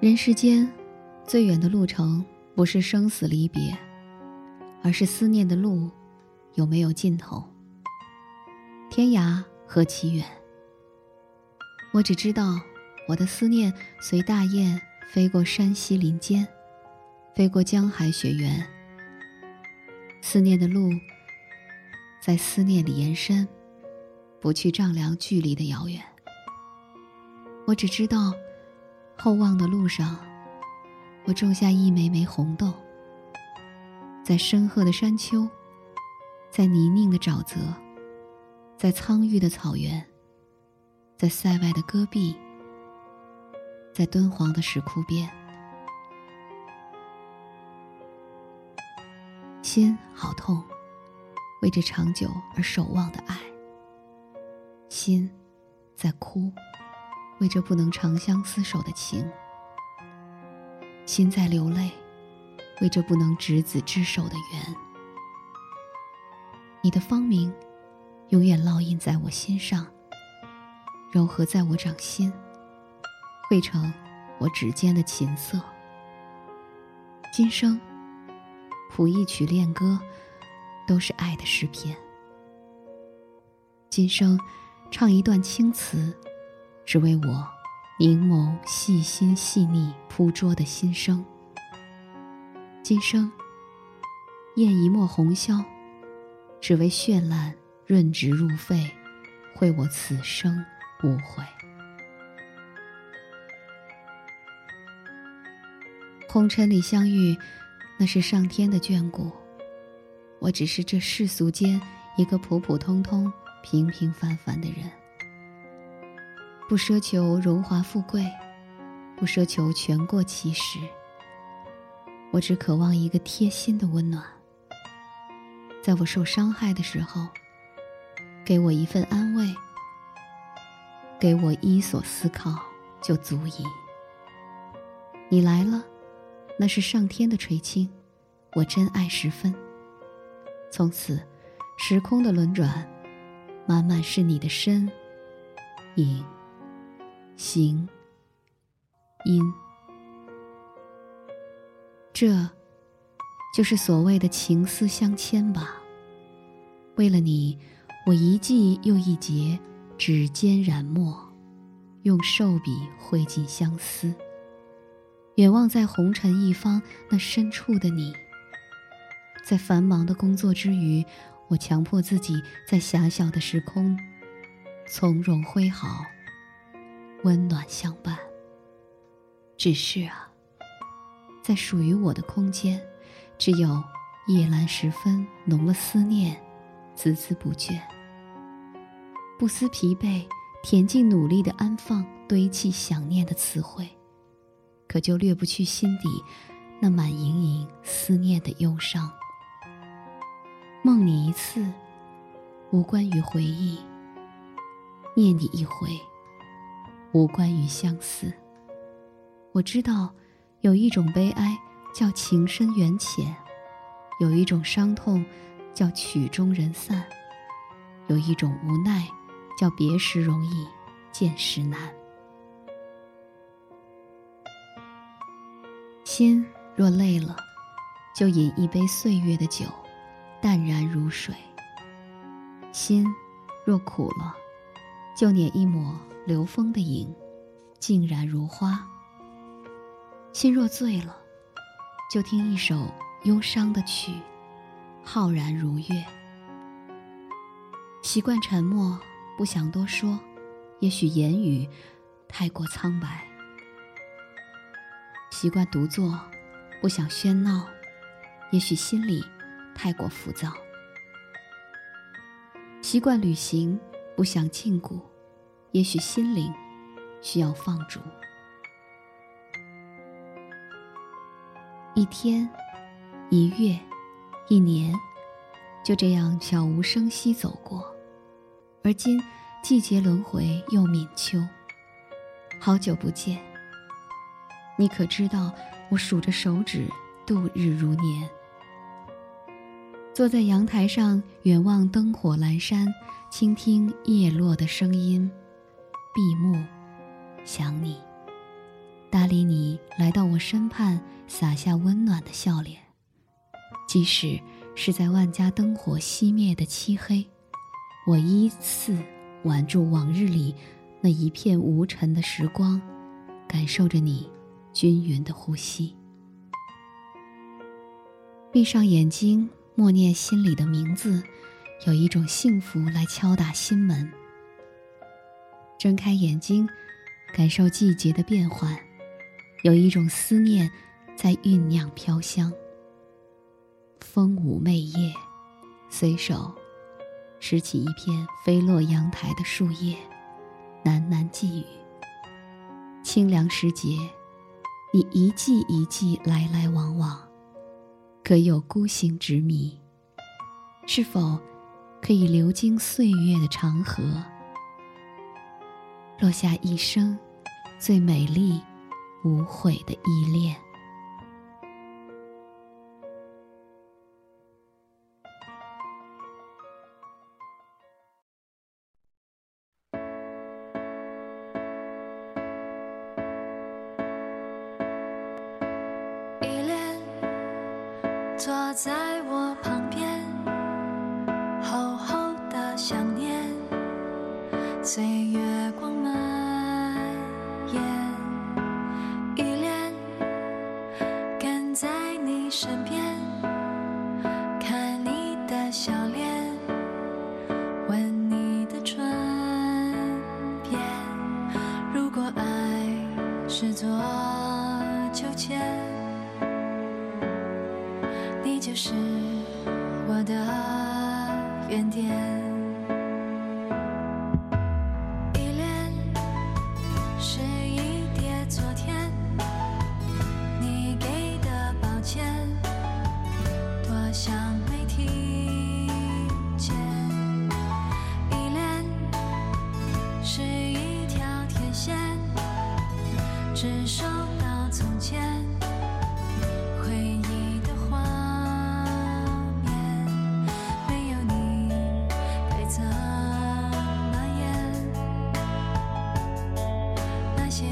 人世间，最远的路程不是生死离别，而是思念的路有没有尽头。天涯何其远，我只知道，我的思念随大雁飞过山溪林间，飞过江海雪原。思念的路，在思念里延伸，不去丈量距离的遥远。我只知道。厚望的路上，我种下一枚枚红豆。在深壑的山丘，在泥泞的沼泽，在苍郁的草原，在塞外的戈壁，在敦煌的石窟边，心好痛，为这长久而守望的爱。心在哭。为这不能长相厮守的情，心在流泪；为这不能执子之手的缘，你的芳名永远烙印在我心上，柔和在我掌心，汇成我指尖的琴瑟。今生谱一曲恋歌，都是爱的诗篇。今生唱一段青词。只为我凝眸细心细腻铺捉的心声。今生咽一抹红绡，只为绚烂润植入肺，会我此生无悔。红尘里相遇，那是上天的眷顾。我只是这世俗间一个普普通通、平平凡凡的人。不奢求荣华富贵，不奢求权过其实。我只渴望一个贴心的温暖，在我受伤害的时候，给我一份安慰，给我一所思考就足矣。你来了，那是上天的垂青，我真爱十分。从此，时空的轮转，满满是你的身影。行，音，这，就是所谓的情丝相牵吧。为了你，我一季又一节，指尖染墨，用瘦笔绘尽相思。远望在红尘一方那深处的你，在繁忙的工作之余，我强迫自己在狭小的时空，从容挥毫。温暖相伴。只是啊，在属于我的空间，只有夜阑时分浓了思念，孜孜不倦，不思疲惫，恬静努力的安放堆砌想念的词汇，可就掠不去心底那满盈盈思念的忧伤。梦你一次，无关于回忆；念你一回。无关于相思。我知道，有一种悲哀叫情深缘浅，有一种伤痛叫曲终人散，有一种无奈叫别时容易见时难。心若累了，就饮一杯岁月的酒，淡然如水；心若苦了，就捻一抹。流风的影，静然如花。心若醉了，就听一首忧伤的曲，浩然如月。习惯沉默，不想多说，也许言语太过苍白。习惯独坐，不想喧闹，也许心里太过浮躁。习惯旅行，不想禁锢。也许心灵需要放逐，一天、一月、一年，就这样悄无声息走过。而今季节轮回又泯秋，好久不见。你可知道我数着手指度日如年？坐在阳台上远望灯火阑珊，倾听叶落的声音。闭目，想你。搭理你来到我身畔，洒下温暖的笑脸。即使是在万家灯火熄灭的漆黑，我依次挽住往日里那一片无尘的时光，感受着你均匀的呼吸。闭上眼睛，默念心里的名字，有一种幸福来敲打心门。睁开眼睛，感受季节的变换，有一种思念在酝酿飘香。风舞媚叶，随手拾起一片飞落阳台的树叶，喃喃寄语。清凉时节，你一季一季来来往往，可有孤行执迷？是否可以流经岁月的长河，落下一生最美丽、无悔的依恋？依恋坐在我旁边，岁月光蔓延，依恋跟在你身边，看你的笑脸，吻你的唇边。如果爱是座秋千。你就是我的原点。只收到从前回忆的画面没有你该怎么演？那些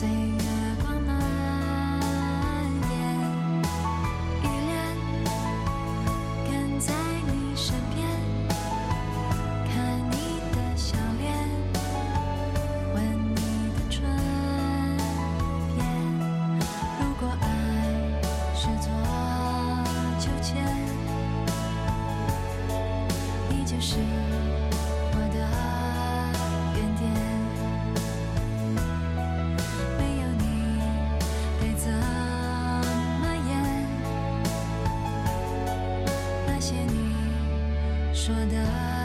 dancing. 怎么演？那些你说的。